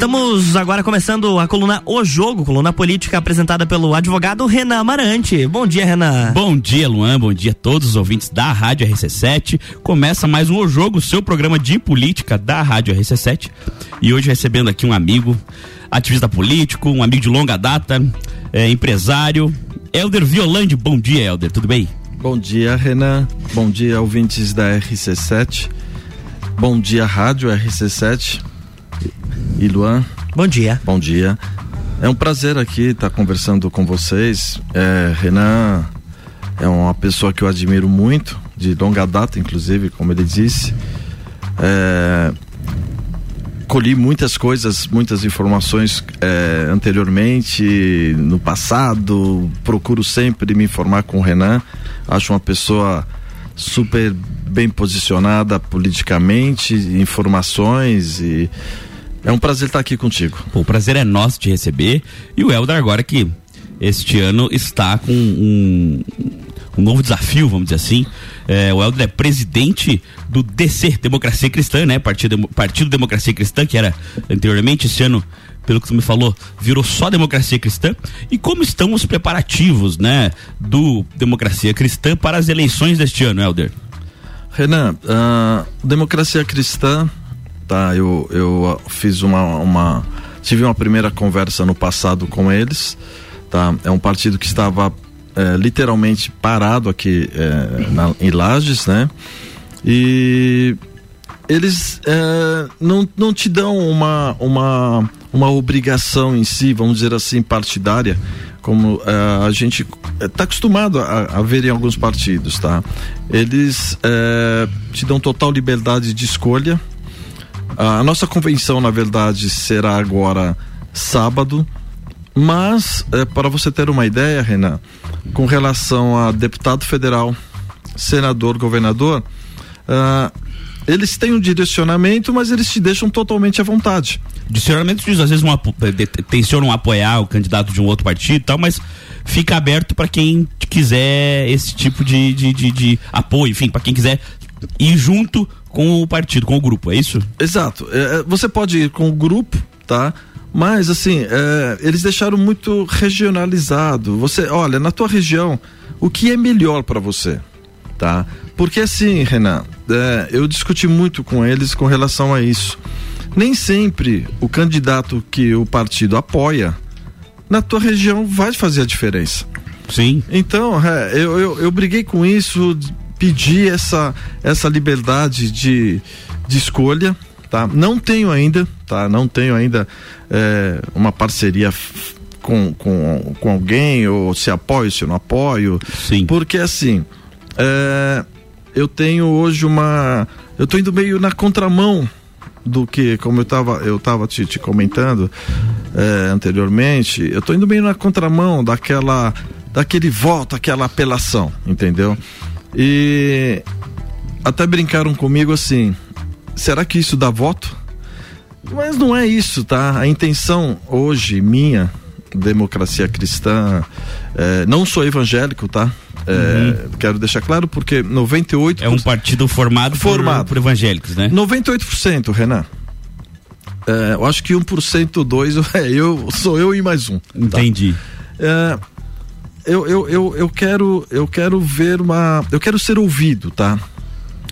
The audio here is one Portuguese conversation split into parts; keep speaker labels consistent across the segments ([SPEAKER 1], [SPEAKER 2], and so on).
[SPEAKER 1] Estamos agora começando a coluna O Jogo, coluna política apresentada pelo advogado Renan Amarante. Bom dia, Renan.
[SPEAKER 2] Bom dia, Luan. Bom dia a todos os ouvintes da Rádio RC7. Começa mais um O Jogo, seu programa de política da Rádio RC7. E hoje recebendo aqui um amigo, ativista político, um amigo de longa data, é, empresário, Helder Violande. Bom dia, Helder. Tudo bem?
[SPEAKER 3] Bom dia, Renan. Bom dia, ouvintes da RC7. Bom dia, Rádio RC7. E Luan.
[SPEAKER 1] Bom dia.
[SPEAKER 3] Bom dia. É um prazer aqui estar conversando com vocês. É, Renan é uma pessoa que eu admiro muito, de longa data, inclusive, como ele disse. É, colhi muitas coisas, muitas informações é, anteriormente, no passado. Procuro sempre me informar com o Renan. Acho uma pessoa super bem posicionada politicamente, informações e é um prazer estar aqui contigo.
[SPEAKER 2] o prazer é nosso te receber. E o Helder agora que este ano está com um, um novo desafio, vamos dizer assim. É, o Helder é presidente do DC, Democracia Cristã, né? Partido, Partido Democracia Cristã, que era anteriormente, esse ano, pelo que você me falou, virou só Democracia Cristã. E como estão os preparativos, né, do Democracia Cristã para as eleições deste ano, Helder?
[SPEAKER 3] Renan, uh, Democracia Cristã tá? Eu, eu fiz uma, uma tive uma primeira conversa no passado com eles, tá? É um partido que estava é, literalmente parado aqui é, na, em Lages, né? E eles é, não, não te dão uma, uma, uma obrigação em si, vamos dizer assim, partidária, como é, a gente está acostumado a, a, ver em alguns partidos, tá? Eles é, te dão total liberdade de escolha, a nossa convenção, na verdade, será agora sábado, mas é, para você ter uma ideia, Renan, com relação a deputado federal, senador, governador, uh, eles têm um direcionamento, mas eles te deixam totalmente à vontade.
[SPEAKER 2] Direcionamento diz, às vezes um, tensionam apoiar o candidato de um outro partido e tal, mas fica aberto para quem quiser esse tipo de, de, de, de apoio, enfim, para quem quiser ir junto com o partido, com o grupo, é isso?
[SPEAKER 3] Exato. É, é, você pode ir com o grupo, tá? Mas assim, é, eles deixaram muito regionalizado. Você, olha, na tua região, o que é melhor para você, tá? Porque assim, Renan, é, eu discuti muito com eles com relação a isso. Nem sempre o candidato que o partido apoia na tua região vai fazer a diferença.
[SPEAKER 2] Sim.
[SPEAKER 3] Então, é, eu, eu, eu briguei com isso pedir essa, essa liberdade de, de escolha, tá? Não tenho ainda, tá? Não tenho ainda é, uma parceria com, com, com alguém, ou se apoio, se não apoio.
[SPEAKER 2] Sim.
[SPEAKER 3] Porque assim, é, eu tenho hoje uma. Eu tô indo meio na contramão do que, como eu estava eu tava te, te comentando é, anteriormente, eu tô indo meio na contramão daquela daquele voto, aquela apelação, entendeu? E até brincaram comigo assim: será que isso dá voto? Mas não é isso, tá? A intenção hoje minha, democracia cristã, é, não sou evangélico, tá? É, uhum. Quero deixar claro porque 98
[SPEAKER 2] é um partido formado, formado. Por, por evangélicos, né?
[SPEAKER 3] 98%, Renan. É, eu acho que 1%, 2 é eu, sou eu e mais um. Tá?
[SPEAKER 2] Entendi.
[SPEAKER 3] Eu, eu, eu, eu quero eu quero ver uma eu quero ser ouvido tá?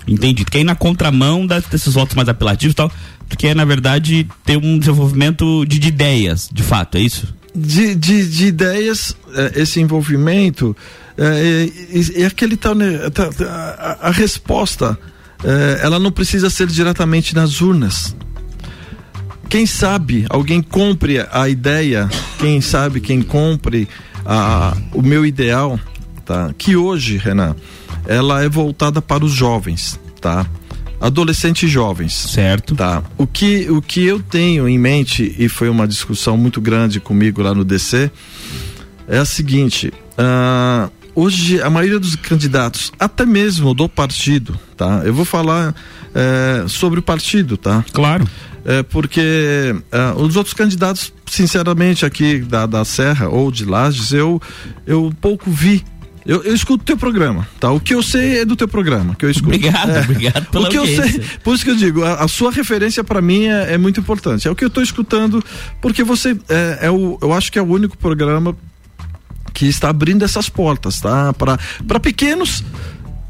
[SPEAKER 2] Entendi. Ir na contramão das, desses votos mais apelativos e tal tu quer na verdade ter um desenvolvimento de, de ideias de fato é isso?
[SPEAKER 3] De, de, de ideias é, esse envolvimento é, é, é aquele tal a, a, resposta é, ela não precisa ser diretamente nas urnas. Quem sabe alguém compre a ideia quem sabe quem compre a, o meu ideal, tá? Que hoje, Renan, ela é voltada para os jovens, tá? Adolescentes jovens.
[SPEAKER 2] Certo.
[SPEAKER 3] Tá. O que, o que eu tenho em mente, e foi uma discussão muito grande comigo lá no DC, é a seguinte: uh, hoje a maioria dos candidatos, até mesmo do partido, tá? Eu vou falar é, sobre o partido, tá?
[SPEAKER 2] Claro.
[SPEAKER 3] É, porque uh, os outros candidatos, sinceramente, aqui da, da Serra ou de Lages, eu, eu pouco vi eu, eu escuto teu programa, tá? O que eu sei é do teu programa, que eu escuto.
[SPEAKER 2] Obrigado,
[SPEAKER 3] é.
[SPEAKER 2] obrigado pela
[SPEAKER 3] O que
[SPEAKER 2] audiência.
[SPEAKER 3] eu sei, por isso que eu digo, a, a sua referência para mim é, é muito importante. É o que eu tô escutando, porque você é, é o, eu acho que é o único programa que está abrindo essas portas, tá? Para pequenos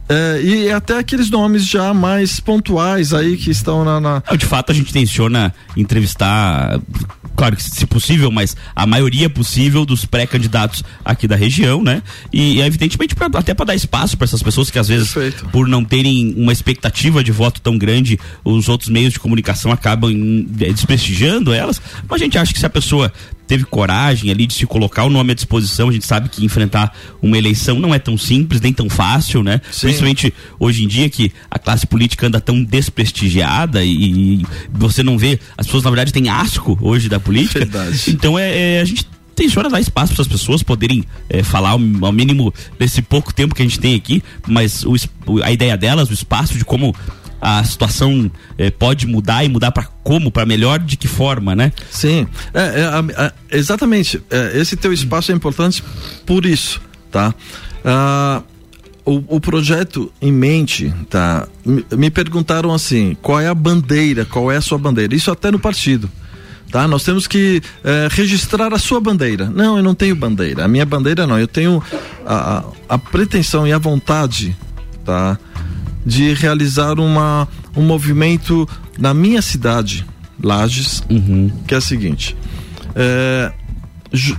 [SPEAKER 3] é, e até aqueles nomes já mais pontuais aí que estão na, na-
[SPEAKER 2] De fato, a gente intenciona entrevistar, claro que se possível, mas a maioria possível dos pré-candidatos aqui da região, né? E, evidentemente, pra- até para dar espaço para essas pessoas que às vezes,
[SPEAKER 3] Perfeito.
[SPEAKER 2] por não terem uma expectativa de voto tão grande, os outros meios de comunicação acabam eh, desprestigiando elas. Mas a gente acha que se a pessoa teve coragem ali de se colocar o nome à disposição, a gente sabe que enfrentar uma eleição não é tão simples, nem tão fácil, né?
[SPEAKER 3] Sim.
[SPEAKER 2] Principalmente hoje em dia que a classe política anda tão desprestigiada e, e você não vê, as pessoas na verdade têm asco hoje da política.
[SPEAKER 3] Verdade.
[SPEAKER 2] Então é, é, a gente tenciona dar espaço para as pessoas poderem é, falar ao, ao mínimo desse pouco tempo que a gente tem aqui, mas o- a ideia delas, o espaço de como a situação é, pode mudar e mudar para como, para melhor, de que forma, né?
[SPEAKER 3] Sim, é, é, a- exatamente. É, esse teu espaço é importante por isso, tá? Ah, o, o projeto em mente, tá? Me, me perguntaram assim, qual é a bandeira, qual é a sua bandeira? Isso até no partido. Tá? Nós temos que é, registrar a sua bandeira. Não, eu não tenho bandeira. A minha bandeira não. Eu tenho a, a, a pretensão e a vontade, tá? De realizar uma, um movimento na minha cidade, Lages, que é a seguinte: é,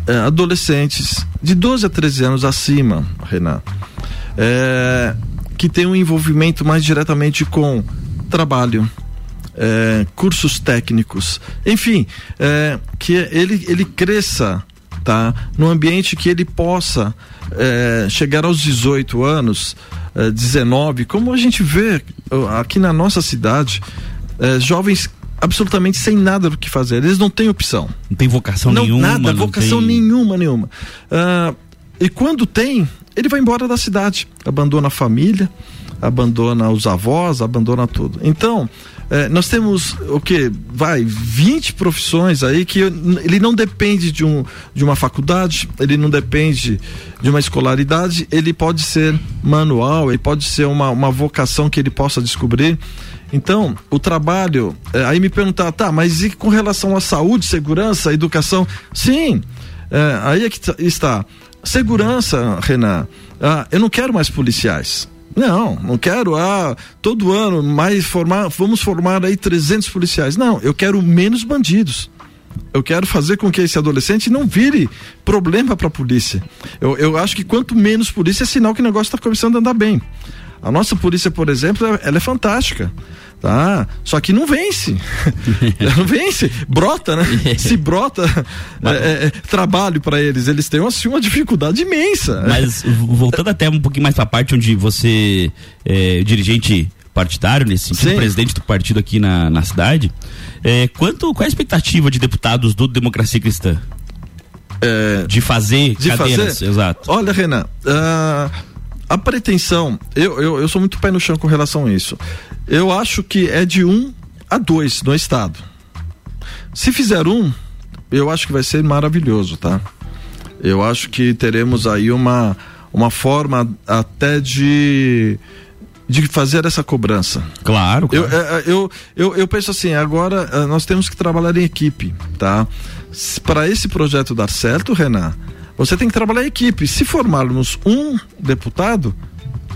[SPEAKER 3] é, adolescentes de 12 a 13 anos acima, Renan, é, que tem um envolvimento mais diretamente com trabalho, é, cursos técnicos, enfim, é, que ele, ele cresça tá, no ambiente que ele possa é, chegar aos 18 anos, é, 19, como a gente vê ó, aqui na nossa cidade, é, jovens absolutamente sem nada do que fazer, eles não têm opção.
[SPEAKER 2] Não tem vocação
[SPEAKER 3] Não,
[SPEAKER 2] nenhuma.
[SPEAKER 3] nada,
[SPEAKER 2] não
[SPEAKER 3] vocação
[SPEAKER 2] tem-
[SPEAKER 3] nenhuma, nenhuma. Ah, e quando tem, ele vai embora da cidade, abandona a família, abandona os avós, abandona tudo. Então, eh, nós temos o que? Vai, 20 profissões aí que ele não depende de, um, de uma faculdade, ele não depende de uma escolaridade, ele pode ser manual, ele pode ser uma, uma vocação que ele possa descobrir. Então, o trabalho, eh, aí me perguntar, tá, mas e com relação à saúde, segurança, educação? Sim, eh, aí é que tá- está. Segurança, Renan, ah, eu não quero mais policiais. Não, não quero, ah, todo ano mais formar, vamos formar aí 300 policiais. Não, eu quero menos bandidos. Eu quero fazer com que esse adolescente não vire problema para a polícia. Eu, eu acho que quanto menos polícia é sinal que o negócio está começando a andar bem. A nossa polícia, por exemplo, ela- ela é fantástica. Tá? Só que não vence. Não vence. Brota, né? Se brota é, é, é, trabalho para eles. Eles têm assim, uma dificuldade imensa.
[SPEAKER 2] Mas voltando até um pouquinho mais pra parte onde você é dirigente partidário, nesse sentido,
[SPEAKER 3] Sim.
[SPEAKER 2] presidente do partido aqui na, na cidade, é, quanto, qual é a expectativa de deputados do Democracia Cristã?
[SPEAKER 3] É,
[SPEAKER 2] De fazer
[SPEAKER 3] de
[SPEAKER 2] cadeiras,
[SPEAKER 3] fazer?
[SPEAKER 2] exato.
[SPEAKER 3] Olha, Renan, ah, a pretensão, eu, eu, eu sou muito pé no chão com relação a isso. Eu acho que é de um a dois no estado. Se fizer um, eu acho que vai ser maravilhoso, tá? Eu acho que teremos aí uma, uma forma até de, de fazer essa cobrança.
[SPEAKER 2] Claro,
[SPEAKER 3] Eu,
[SPEAKER 2] claro.
[SPEAKER 3] é, é, eu, eu, eu penso assim, agora eh, nós temos que trabalhar em equipe, tá? Para esse projeto dar certo, Renan, você tem que trabalhar em equipe. Se formarmos um deputado,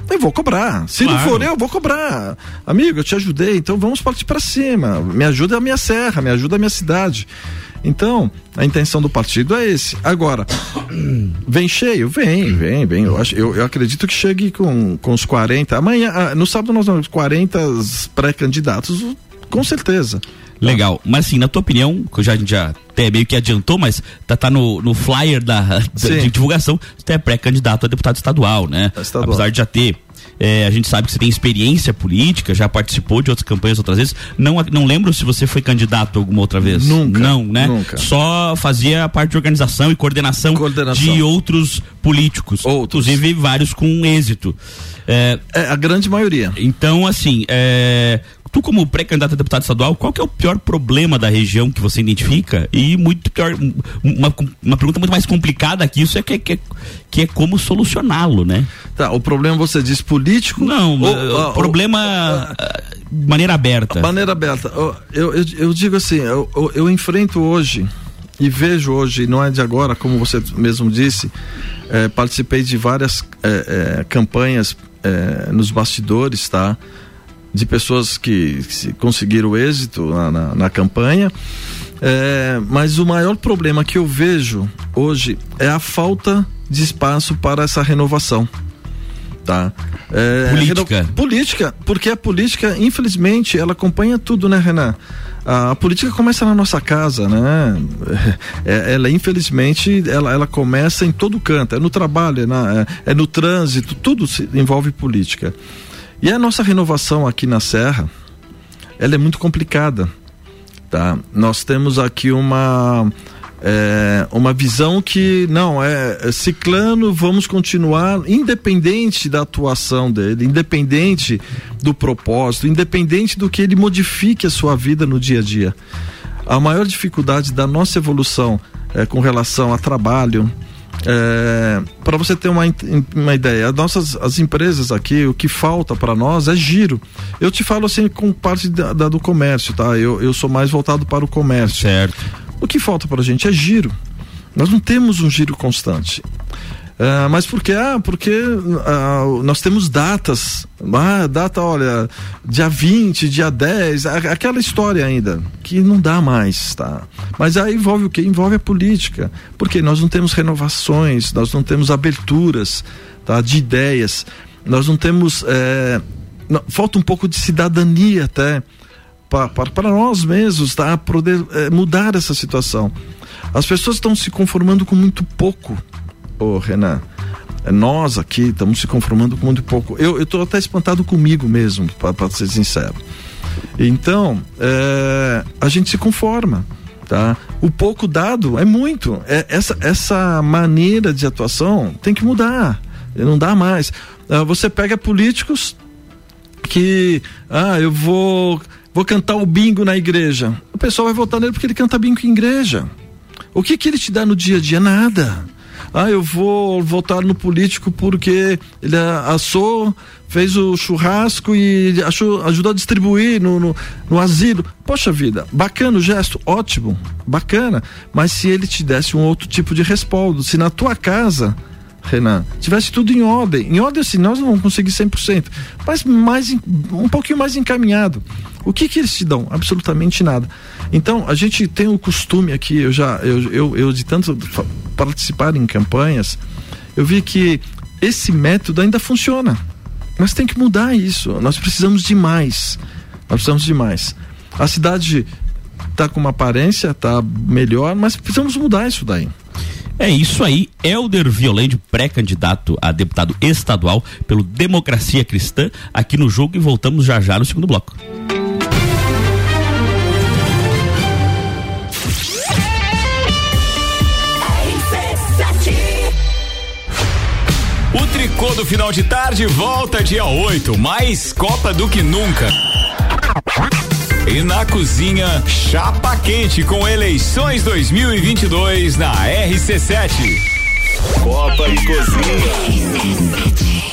[SPEAKER 3] eu vou cobrar. Se não
[SPEAKER 2] Claro.
[SPEAKER 3] for eu, eu vou cobrar. Amigo, eu te ajudei, então vamos partir para cima. Me ajuda a minha serra, me ajuda a minha cidade. Então, a intenção do partido é esse. Agora, vem cheio? Vem, vem, vem. Eu, acho, eu, eu acredito que chegue com, com os 40. Amanhã, ah, no sábado, nós vamos 40 pré-candidatos, com certeza.
[SPEAKER 2] Legal. Mas assim, na tua opinião, que já, a gente já até meio que adiantou, mas tá, tá no, no flyer da, da- de divulgação, você é pré-candidato a deputado estadual, né?
[SPEAKER 3] Estadual.
[SPEAKER 2] Apesar de já ter. É, a gente sabe que você tem experiência política, já participou de outras campanhas outras vezes. Não, não lembro se você foi candidato alguma outra vez.
[SPEAKER 3] Nunca,
[SPEAKER 2] Não, né?
[SPEAKER 3] nunca.
[SPEAKER 2] Só fazia parte de organização e coordenação,
[SPEAKER 3] Coordenação.
[SPEAKER 2] de outros políticos.
[SPEAKER 3] Outros.
[SPEAKER 2] Inclusive vários com êxito. É,
[SPEAKER 3] É a grande maioria.
[SPEAKER 2] então, assim, é, tu como pré-candidato a deputado estadual, qual que é o pior problema da região que você identifica? E muito pior, uma, uma pergunta muito mais complicada que isso é que, que, que é como solucioná-lo, né?
[SPEAKER 3] Tá, o problema você diz político?
[SPEAKER 2] Não, ou, o problema de maneira aberta.
[SPEAKER 3] Maneira aberta. Eu, eu, eu digo assim, eu, eu, eu enfrento hoje e vejo hoje, não é de agora, como você mesmo disse, é, participei de várias é, é, campanhas nos bastidores, tá? De pessoas que, que conseguiram êxito na, na, na campanha. mas o maior problema que eu vejo hoje é a falta de espaço para essa renovação. Tá?
[SPEAKER 2] política.
[SPEAKER 3] Política, porque a política, infelizmente, ela acompanha tudo, né, Renan? a, a, política começa na nossa casa, né? É, ela, infelizmente, ela, ela começa em todo canto, é no trabalho, é, na, é, é no trânsito, tudo se envolve política. E a nossa renovação aqui na Serra, ela é muito complicada, tá? Nós temos aqui uma é, uma visão que não é, é ciclano vamos continuar independente da atuação dele independente do propósito independente do que ele modifique a sua vida no dia a dia a maior dificuldade da nossa evolução é, com relação a trabalho é, para você ter uma, uma ideia, as nossas as empresas aqui, o que falta para nós é giro. Eu te falo assim com parte da, da, do comércio, tá? Eu, eu sou mais voltado para o comércio.
[SPEAKER 2] Certo.
[SPEAKER 3] O que falta para a gente é giro. Nós não temos um giro constante. Uh, mas por quê? Ah, porque uh, nós temos datas. Ah, data, olha, dia 20, dia 10, aquela história ainda, que não dá mais, tá? Mas aí envolve o que? Envolve a política. Porque nós não temos renovações, nós não temos aberturas tá, de ideias, nós não temos. É, não, falta um pouco de cidadania até para nós mesmos, tá? Poder é, mudar essa situação. As pessoas estão se conformando com muito pouco, ô Renan. É, nós aqui estamos se conformando com muito pouco. Eu estou até espantado comigo mesmo, para ser sincero. Então, é, a gente se conforma. Tá? O pouco dado é muito. É, essa, essa maneira de atuação tem que mudar. Não dá mais. Ah, você pega políticos que, ah, eu vou vou cantar o bingo na igreja. O pessoal vai votar nele porque ele canta bingo em igreja. O que que ele te dá no dia a dia? Nada. Ah, eu vou votar no político porque ele assou, fez o churrasco e achou, ajudou a distribuir no, no, no asilo. Poxa vida, bacana o gesto, ótimo, bacana. Mas se ele te desse um outro tipo de respaldo, se na tua casa Renan, tivesse tudo em ordem. Em ordem assim, nós não vamos conseguir 100%, mas mais, um pouquinho mais encaminhado. O que que eles te dão? Absolutamente nada. Então, a gente tem o costume aqui, eu já, eu, eu, eu de tanto participar em campanhas, eu vi que esse método ainda funciona. Mas tem que mudar isso. Nós precisamos de mais. Nós precisamos de mais. A cidade está com uma aparência, está melhor, mas precisamos mudar isso daí.
[SPEAKER 2] É isso aí, Elder Violende, pré-candidato a deputado estadual pelo Democracia Cristã, aqui no jogo e voltamos já já no segundo bloco.
[SPEAKER 4] O tricô do final de tarde volta dia 8, mais Copa do que nunca. E na cozinha, chapa quente com eleições 2022 na RC7. Copa e Cozinha.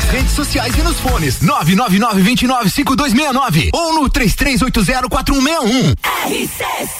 [SPEAKER 4] nas redes sociais e nos fones 999 29 5269 ou no 33804161.
[SPEAKER 5] RC7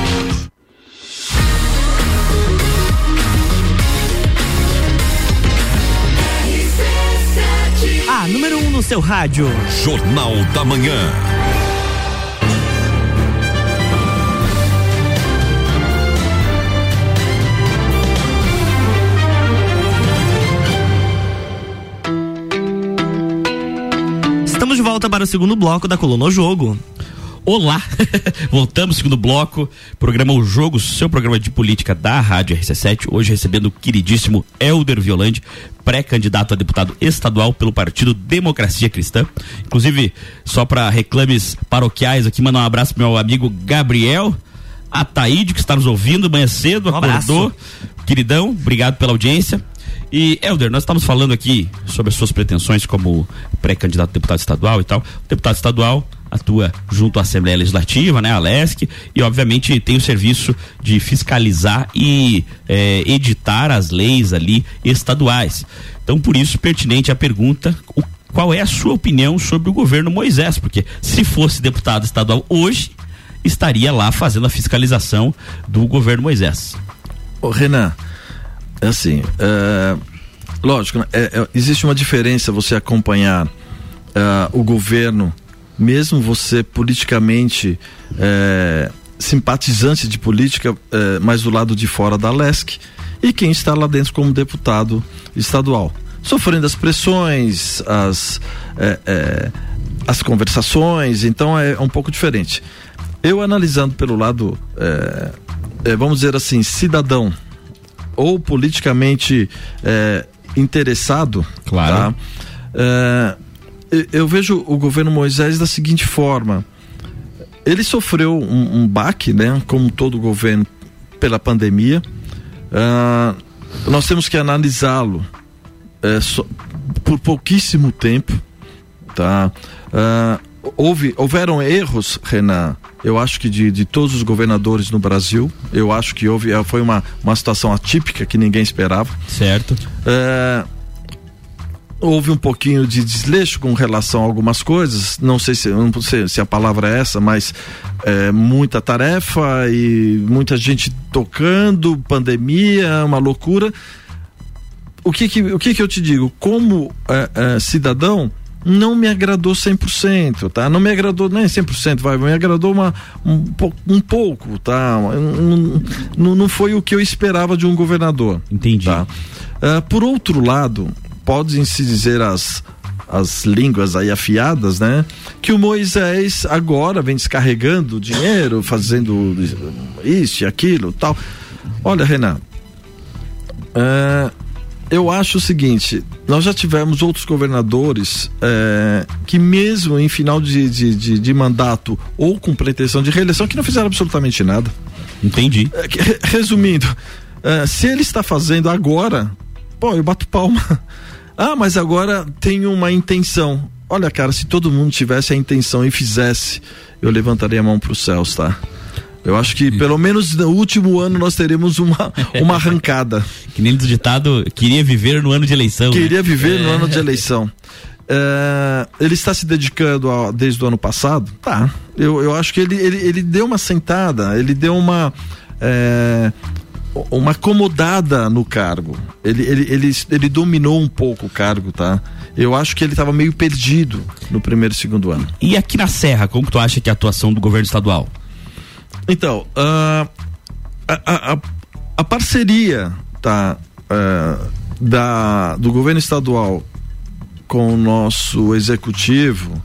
[SPEAKER 1] Seu rádio.
[SPEAKER 6] Jornal da Manhã.
[SPEAKER 1] Estamos de volta para o segundo bloco da Coluna o Jogo.
[SPEAKER 2] Olá, voltamos segundo bloco, programa O Jogo, seu programa de política da Rádio RC7, hoje recebendo o queridíssimo Elder Violande, pré-candidato a deputado estadual pelo Partido Democracia Cristã. Inclusive, só para reclames paroquiais aqui, mandar um abraço pro meu amigo Gabriel Ataíde, que está nos ouvindo manhã cedo,
[SPEAKER 1] Um
[SPEAKER 2] acordou. Queridão, obrigado pela audiência. E, Helder, nós estamos falando aqui sobre as suas pretensões como pré-candidato a deputado estadual e tal. O deputado estadual atua junto à Assembleia Legislativa, né, a LESC, e obviamente tem o serviço de fiscalizar e eh, editar as leis ali estaduais. Então, por isso, pertinente a pergunta, o- qual é a sua opinião sobre o governo Moisés? Porque se fosse deputado estadual hoje, estaria lá fazendo a fiscalização do governo Moisés.
[SPEAKER 3] Ô, Renan, é assim, é, lógico, né, é- é- existe uma diferença você acompanhar é, o governo, mesmo você politicamente é, simpatizante de política, é, mas do lado de fora da LESC, e quem está lá dentro como deputado estadual, sofrendo as pressões, as, é, é, as conversações, então é um pouco diferente. Eu analisando pelo lado, é, é, vamos dizer assim, cidadão ou politicamente interessado,
[SPEAKER 2] Claro.
[SPEAKER 3] tá? Eu- vejo o governo Moisés da seguinte forma: ele sofreu um, um baque, né? Como todo governo pela pandemia. Ah, nós temos que analisá-lo é, por pouquíssimo tempo, tá? Ah, houve, houveram erros, Renan. Eu acho que de, de todos os governadores no Brasil, eu acho que houve, eh, foi uma, uma situação atípica que ninguém esperava.
[SPEAKER 2] Certo?
[SPEAKER 3] É, houve um pouquinho de desleixo com relação a algumas coisas. Não sei se, não sei se a palavra é essa, mas é, muita tarefa e muita gente tocando, pandemia, uma loucura. O que que, o que, que eu te digo? Como é, é, cidadão, não me agradou 100%, tá? Não me agradou nem 100%, vai, me agradou uma, um, um pouco, tá? Um- Não, não foi o que eu esperava de um governador.
[SPEAKER 2] Entendi.
[SPEAKER 3] Tá? Ah, por outro lado, podem-se dizer as, as línguas aí afiadas, né? Que o Moisés agora vem descarregando dinheiro, fazendo isso e aquilo tal. Olha, Renan, ah, eu acho o seguinte: nós já tivemos outros governadores eh, que, mesmo em final de, de, de, de mandato ou com pretensão de reeleição, que não fizeram absolutamente nada.
[SPEAKER 2] Entendi.
[SPEAKER 3] É Resumindo, se ele está fazendo agora, pô, eu bato palma. Ah, mas agora tem uma intenção. Olha, cara, se todo mundo tivesse a intenção e fizesse, eu levantaria a mão para os céus, tá? Eu acho que pelo menos no último ano nós teremos uma, uma arrancada.
[SPEAKER 2] Que nem do ditado, queria viver no ano de eleição. né?
[SPEAKER 3] Queria viver no ano de eleição. É, ele está se dedicando a- desde o ano passado? Tá. Eu, eu acho que ele, ele, ele deu uma sentada, ele deu uma. é, uma acomodada no cargo. Ele, ele, ele, ele dominou um pouco o cargo, tá? Eu acho que ele estava meio perdido no primeiro e segundo ano.
[SPEAKER 2] E aqui na Serra, como que tu acha que é a atuação do governo estadual?
[SPEAKER 3] Então, ah, a, a, a parceria tá, é, da, do governo estadual com o nosso executivo,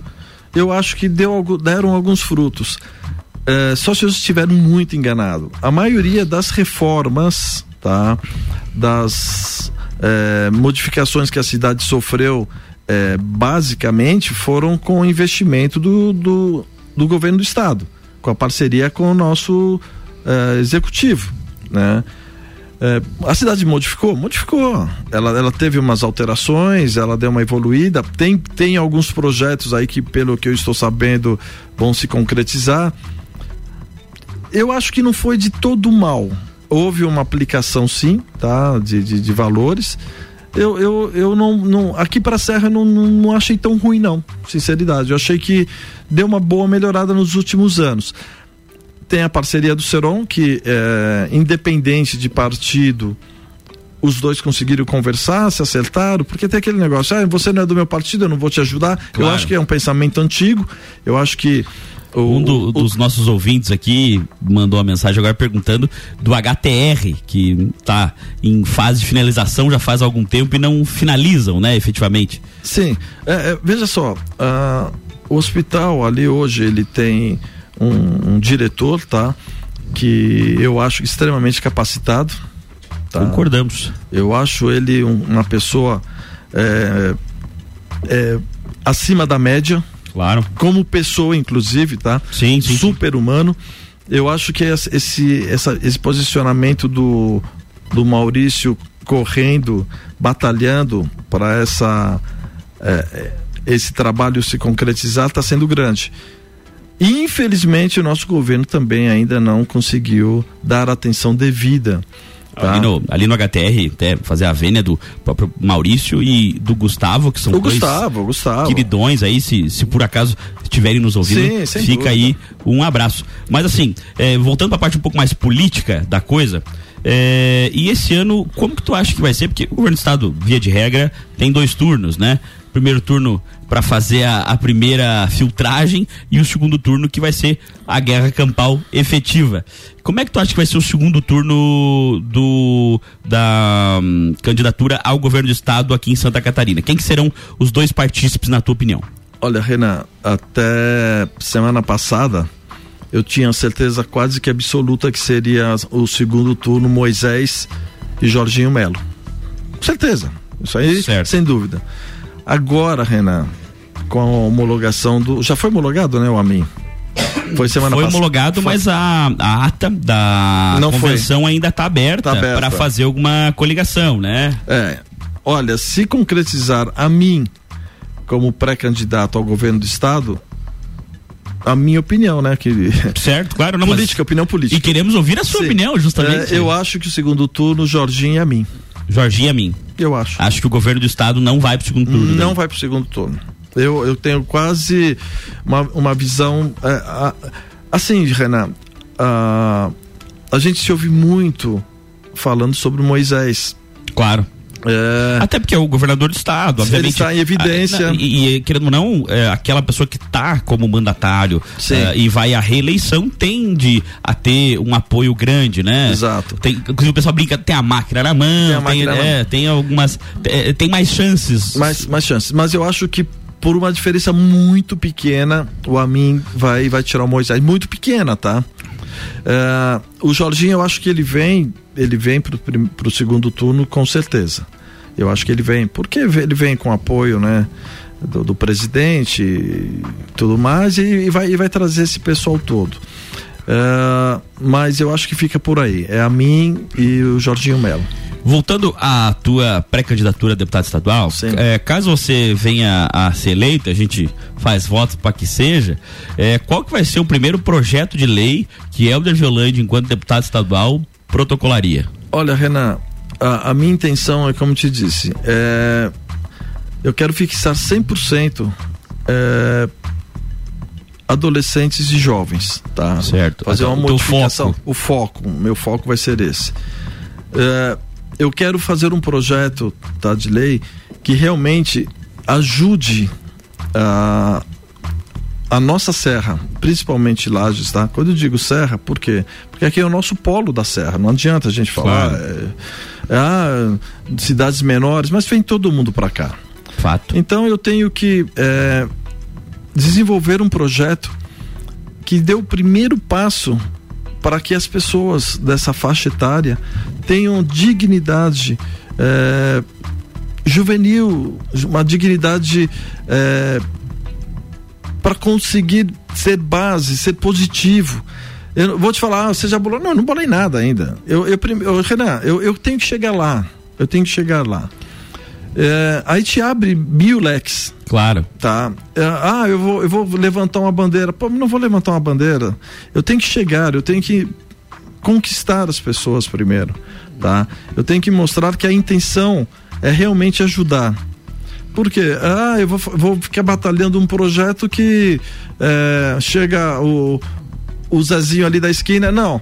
[SPEAKER 3] eu acho que deu, deram alguns frutos. É, só se eu estiver muito enganado. A maioria das reformas, tá? Das é, modificações que a cidade sofreu, é, basicamente foram com investimento do, do, do, governo do estado, com a parceria com o nosso executivo, né? A cidade modificou? Modificou. Ela, ela teve umas alterações, ela deu uma evoluída. Tem, tem alguns projetos aí que, pelo que eu estou sabendo, vão se concretizar. Eu acho que não foi de todo mal. Houve uma aplicação, sim, tá? De, de, de valores. Eu, eu, eu não, não aqui para a Serra eu não, não, não achei tão ruim não, sinceridade. Eu achei que deu uma boa melhorada nos últimos anos tem a parceria do Seron, que é, independente de partido, os dois conseguiram conversar, se acertaram, porque tem aquele negócio, ah, você não é do meu partido, eu não vou te ajudar. Claro. Eu acho que é um pensamento antigo, eu acho que.
[SPEAKER 2] O, um do, o, dos nossos ouvintes aqui mandou uma mensagem agora perguntando do HTR, que está em fase de finalização já faz algum tempo e não finalizam, né, efetivamente.
[SPEAKER 3] Sim, é, é, veja só, uh, o hospital ali hoje ele tem um, um diretor, tá? Que eu acho extremamente capacitado.
[SPEAKER 2] Tá? Concordamos.
[SPEAKER 3] Eu acho ele um, uma pessoa é, é, acima da média.
[SPEAKER 2] Claro.
[SPEAKER 3] Como pessoa, inclusive, tá?
[SPEAKER 2] Sim, sim.
[SPEAKER 3] Super humano. Eu acho que esse, essa, esse posicionamento do, do Maurício correndo, batalhando para essa é, é, esse trabalho se concretizar está sendo grande. Infelizmente, o nosso governo também ainda não conseguiu dar atenção devida.
[SPEAKER 2] Tá? Ali, no, ali no HTR, até fazer a vênia do próprio Maurício e do Gustavo, que são
[SPEAKER 3] o
[SPEAKER 2] dois
[SPEAKER 3] Gustavo, Gustavo.
[SPEAKER 2] queridões aí, se, se por acaso estiverem nos ouvindo, Sim, fica dúvida. aí um abraço. Mas assim, é, voltando para a parte um pouco mais política da coisa, é, e esse ano, como que tu acha que vai ser? Porque o governo do estado, via de regra, tem dois turnos, né? Primeiro turno para fazer a, a, primeira filtragem e o segundo turno que vai ser a guerra campal efetiva. Como é que tu acha que vai ser o segundo turno do da hum, candidatura ao governo do estado aqui em Santa Catarina? Quem que serão os dois partícipes na tua opinião?
[SPEAKER 3] Olha, Renan, até semana passada eu tinha certeza quase que absoluta que seria o segundo turno Moisés e Jorginho Melo. Certeza. Isso aí, certo. sem dúvida. Agora, Renan, com a homologação do. Já foi homologado, né, o AMIN?
[SPEAKER 2] Foi semana Foi homologado, foi. mas a, a, ata da Não convenção foi. ainda está aberta, tá aberta. para fazer alguma coligação, né?
[SPEAKER 3] É. Olha, se concretizar a mim como pré-candidato ao governo do estado, a minha opinião, né? Que...
[SPEAKER 2] Certo, claro. Não,
[SPEAKER 3] política, mas... opinião política.
[SPEAKER 2] E queremos ouvir a sua Sim. opinião, justamente.
[SPEAKER 3] É, eu acho que o segundo turno, Jorginho e a mim.
[SPEAKER 2] Jorginho e a mim.
[SPEAKER 3] Eu acho.
[SPEAKER 2] Acho que o governo do estado não vai para o segundo turno.
[SPEAKER 3] Não né? vai para o segundo turno. Eu, eu tenho quase uma, uma visão. É, assim, Renan, a, a gente se ouve muito falando sobre Moisés.
[SPEAKER 2] Claro. É... Até porque é o governador do estado, obviamente. Ele
[SPEAKER 3] está em evidência.
[SPEAKER 2] Ah, e, e, querendo ou não, é, aquela pessoa que está como mandatário é, e vai à reeleição tende a ter um apoio grande, né?
[SPEAKER 3] Exato.
[SPEAKER 2] Tem, inclusive o pessoal brinca, tem a máquina na mão, tem, tem, é, tem algumas. Tem, tem mais chances.
[SPEAKER 3] Mais, mais chances. Mas eu acho que por uma diferença muito pequena, o Amin vai, vai tirar o Moisés. Muito pequena, tá? Uh, o Jorginho, eu acho que ele vem, ele vem pro, pro segundo turno com certeza. Eu acho que ele vem, porque ele vem com apoio, né? Do, do presidente e tudo mais, e, e, vai, e vai trazer esse pessoal todo. Uh, mas eu acho que fica por aí. É a mim e o Jorginho Melo.
[SPEAKER 2] Voltando à tua pré-candidatura a deputado estadual, é, caso você venha a ser eleito, a gente faz votos para que seja, é, qual que vai ser o primeiro projeto de lei que Helder Violande, enquanto deputado estadual, protocolaria?
[SPEAKER 3] Olha, Renan, a, a minha intenção é, como te disse, é, eu quero fixar 100% é, adolescentes e jovens, tá?
[SPEAKER 2] Certo.
[SPEAKER 3] Fazer uma modificação. Foco. O foco, meu foco vai ser esse. É, eu quero fazer um projeto tá, de lei que realmente ajude a, a nossa serra, principalmente Lages, tá? Quando eu digo serra, por quê? Porque aqui é o nosso polo da serra, não adianta a gente falar
[SPEAKER 2] Claro.
[SPEAKER 3] é, ah, cidades menores, mas vem todo mundo para cá.
[SPEAKER 2] Fato.
[SPEAKER 3] Então eu tenho que é, desenvolver um projeto que dê o primeiro passo para que as pessoas dessa faixa etária tenham dignidade é, juvenil, uma dignidade é, para conseguir ser base, ser positivo. Eu vou te falar, você já bolou? Não, não bolei nada ainda. Eu, eu, eu, Renan, eu, eu tenho que chegar lá. Eu tenho que chegar lá. É, aí te abre mil leques
[SPEAKER 2] Claro.
[SPEAKER 3] tá? É, ah, eu vou, eu vou levantar uma bandeira. Pô, não vou levantar uma bandeira. Eu tenho que chegar, eu tenho que conquistar as pessoas primeiro, tá? Eu tenho que mostrar que a intenção é realmente ajudar. Por quê? Ah, eu vou, vou ficar batalhando um projeto que é, chega o, o Zezinho ali da esquina, não.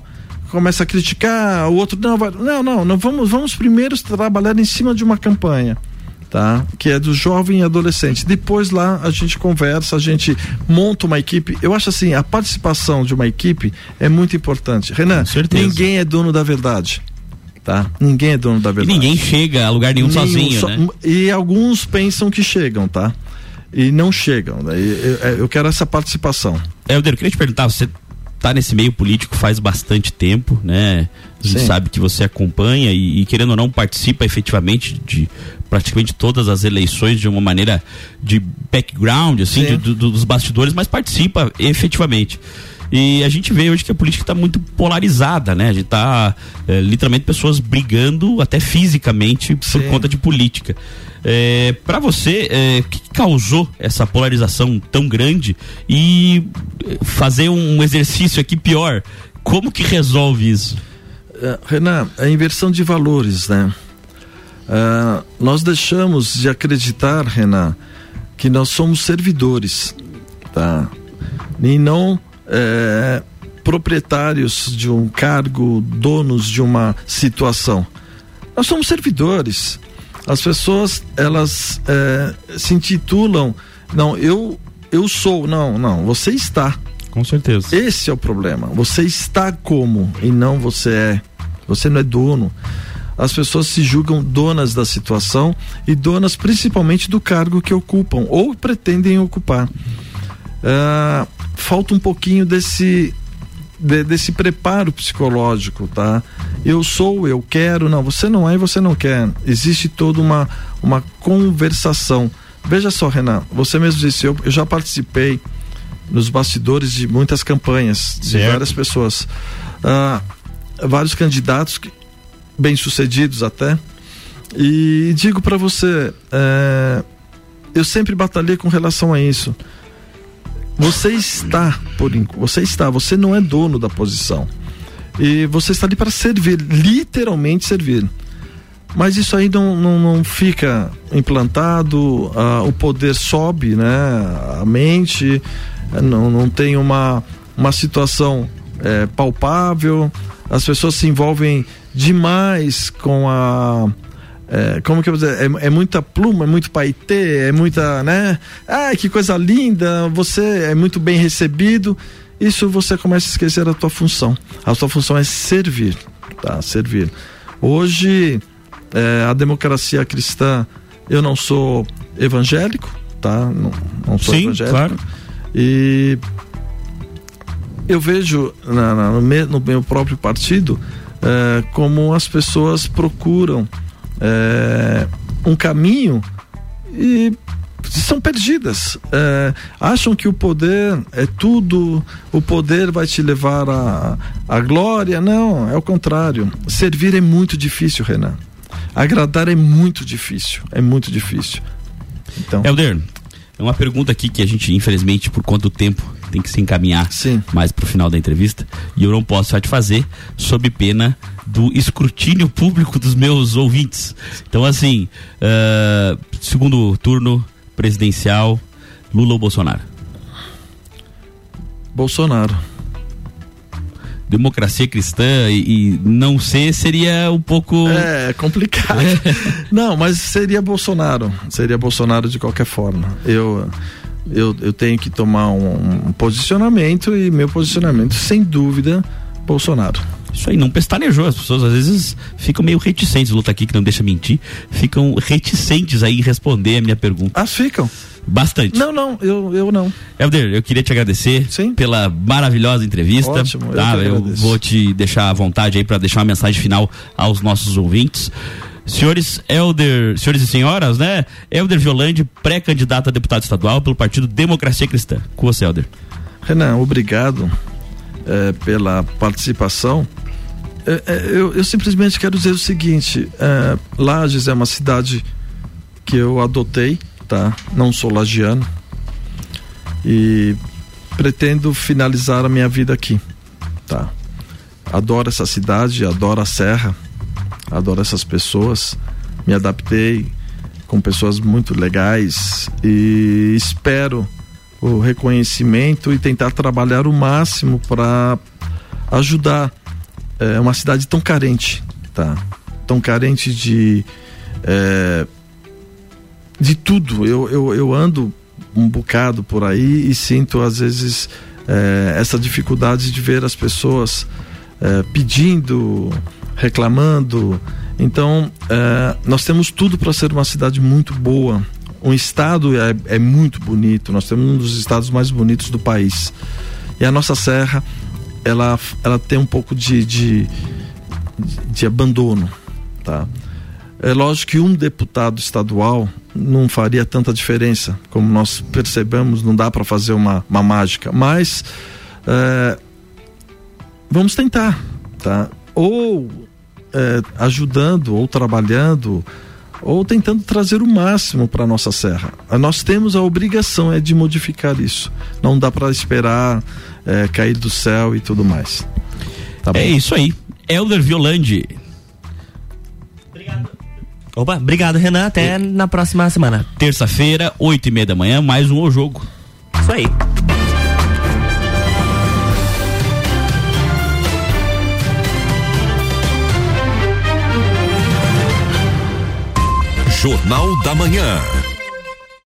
[SPEAKER 3] Começa a criticar, o outro não vai. Não, não, não vamos, vamos primeiro trabalhar em cima de uma campanha tá? Que é do jovem e adolescente. Depois lá a gente conversa, a gente monta uma equipe. Eu acho assim, a participação de uma equipe é muito importante. Renan, ninguém é dono da verdade, tá? Ninguém é dono da
[SPEAKER 2] E
[SPEAKER 3] verdade.
[SPEAKER 2] ninguém chega a lugar nenhum, sozinho,
[SPEAKER 3] só-
[SPEAKER 2] né?
[SPEAKER 3] E alguns pensam que chegam, tá? E não chegam. né? E Eu, eu quero essa participação.
[SPEAKER 2] Helder, eu queria te perguntar, você tá nesse meio político faz bastante tempo, né? A gente
[SPEAKER 3] Sim.
[SPEAKER 2] sabe que você acompanha e, e, querendo ou não participa efetivamente de praticamente todas as eleições de uma maneira de background, assim,
[SPEAKER 3] Sim.
[SPEAKER 2] de- do- do- dos bastidores, mas participa efetivamente. E a gente vê hoje que a política está muito polarizada, né? A gente tá eh, literalmente pessoas brigando até fisicamente por
[SPEAKER 3] Sim.
[SPEAKER 2] conta de política. É, para você, é, o que, causou essa polarização tão grande e eh, fazer um exercício aqui pior? Como que resolve isso?
[SPEAKER 3] Eh, Renan, a inversão de valores, né? Ah, nós deixamos de acreditar, Renan, que nós somos servidores, tá? E não eh, proprietários de um cargo, donos de uma situação. Nós somos servidores. As pessoas elas eh, se intitulam, não, eu eu sou, não, não, você está.
[SPEAKER 2] Com certeza.
[SPEAKER 3] Esse é o problema. Você está como e não você é. Você não é dono. As pessoas se julgam donas da situação e donas principalmente do cargo que ocupam ou pretendem ocupar. Ah, falta um pouquinho desse de- desse preparo psicológico, tá? Eu sou, eu quero, não, você não é e você não quer. Existe toda uma, uma conversação. Veja só, Renan, você mesmo disse, eu, eu já participei nos bastidores de muitas campanhas, de
[SPEAKER 2] Certo.
[SPEAKER 3] várias pessoas. Ah, vários candidatos que- bem-sucedidos até. E digo para você, é, eu sempre batalhei com relação a isso. Você está, por você está, você não é dono da posição. E você está ali para servir, literalmente servir. Mas isso aí não, não, não fica implantado, ah, o poder sobe, né? A mente eh, não, não tem uma, uma situação eh, palpável, as pessoas se envolvem demais com a. eh, como que eu vou dizer? É, é muita pluma, é muito paetê, é muita, né? Ai, que coisa linda, você é muito bem recebido. Isso você começa a esquecer a tua função. A tua função é servir, tá? Servir. Hoje, eh, a democracia cristã, eu não sou evangélico, tá? Não, não sou
[SPEAKER 2] Sim,
[SPEAKER 3] evangélico.
[SPEAKER 2] claro.
[SPEAKER 3] E eu vejo na- na- no, me- no meu próprio partido eh, como as pessoas procuram eh, um caminho e são perdidas. Eh, acham que o poder é tudo, o poder vai te levar à à glória. Não, é o contrário. Servir é muito difícil, Renan. Agradar é muito difícil. É muito difícil. Então,
[SPEAKER 2] Helder, é uma pergunta aqui que a gente, infelizmente, por conta do tempo, tem que se encaminhar
[SPEAKER 3] Sim.
[SPEAKER 2] mais pro final da entrevista. E eu não posso já te fazer, sob pena do escrutínio público dos meus ouvintes. Então, assim, ah, segundo turno presidencial, Lula ou Bolsonaro?
[SPEAKER 3] Bolsonaro.
[SPEAKER 2] Democracia cristã e, e não ser seria um pouco.
[SPEAKER 3] É complicado. Não, mas seria Bolsonaro. Seria Bolsonaro de qualquer forma. Eu eu, eu tenho que tomar um, um posicionamento e meu posicionamento, sem dúvida, Bolsonaro.
[SPEAKER 2] Isso aí, não pestanejou. As pessoas às vezes ficam meio reticentes. Luta aqui que não deixa mentir. Ficam reticentes aí em responder a minha pergunta.
[SPEAKER 3] Ah, ficam?
[SPEAKER 2] Bastante.
[SPEAKER 3] Não, não, eu, eu não.
[SPEAKER 2] Helder, eu queria te agradecer
[SPEAKER 3] Sim.
[SPEAKER 2] pela maravilhosa entrevista.
[SPEAKER 3] Ótimo, eu
[SPEAKER 2] tá? eu vou te deixar à vontade aí para deixar uma mensagem final aos nossos ouvintes. Senhores Helder, senhores e senhoras, né? Helder Violande, pré-candidato a deputado estadual pelo Partido Democracia Cristã. Com você, Helder.
[SPEAKER 3] Renan, obrigado eh, pela participação. Eh, eh, eu, eu simplesmente quero dizer o seguinte: eh, Lages é uma cidade que eu adotei, tá? Não sou lagiano e pretendo finalizar a minha vida aqui, tá? Adoro essa cidade, adoro a Serra, adoro essas pessoas, me adaptei com pessoas muito legais e espero o reconhecimento e tentar trabalhar o máximo para ajudar é, uma cidade tão carente, tá? Tão carente de é, de tudo. Eu, eu, eu ando um bocado por aí e sinto às vezes é, essa dificuldade de ver as pessoas é, pedindo, reclamando. Então, é, nós temos tudo para ser uma cidade muito boa. Um estado é, é muito bonito. Nós temos um dos estados mais bonitos do país. E a nossa serra, ela, ela tem um pouco de, de, de abandono, tá? É lógico que um deputado estadual não faria tanta diferença, como nós percebemos, não dá para fazer uma, uma mágica, mas é, vamos tentar, tá? Ou é, ajudando, ou trabalhando, ou tentando trazer o máximo para nossa serra. Nós temos a obrigação é de modificar isso. Não dá para esperar é, cair do céu e tudo mais. Tá
[SPEAKER 2] É isso aí. Helder Violande.
[SPEAKER 1] Opa, obrigado, Renan. Até na próxima semana.
[SPEAKER 2] Terça-feira, oito e meia da manhã, mais um O Jogo.
[SPEAKER 1] Isso aí.
[SPEAKER 6] Jornal da Manhã.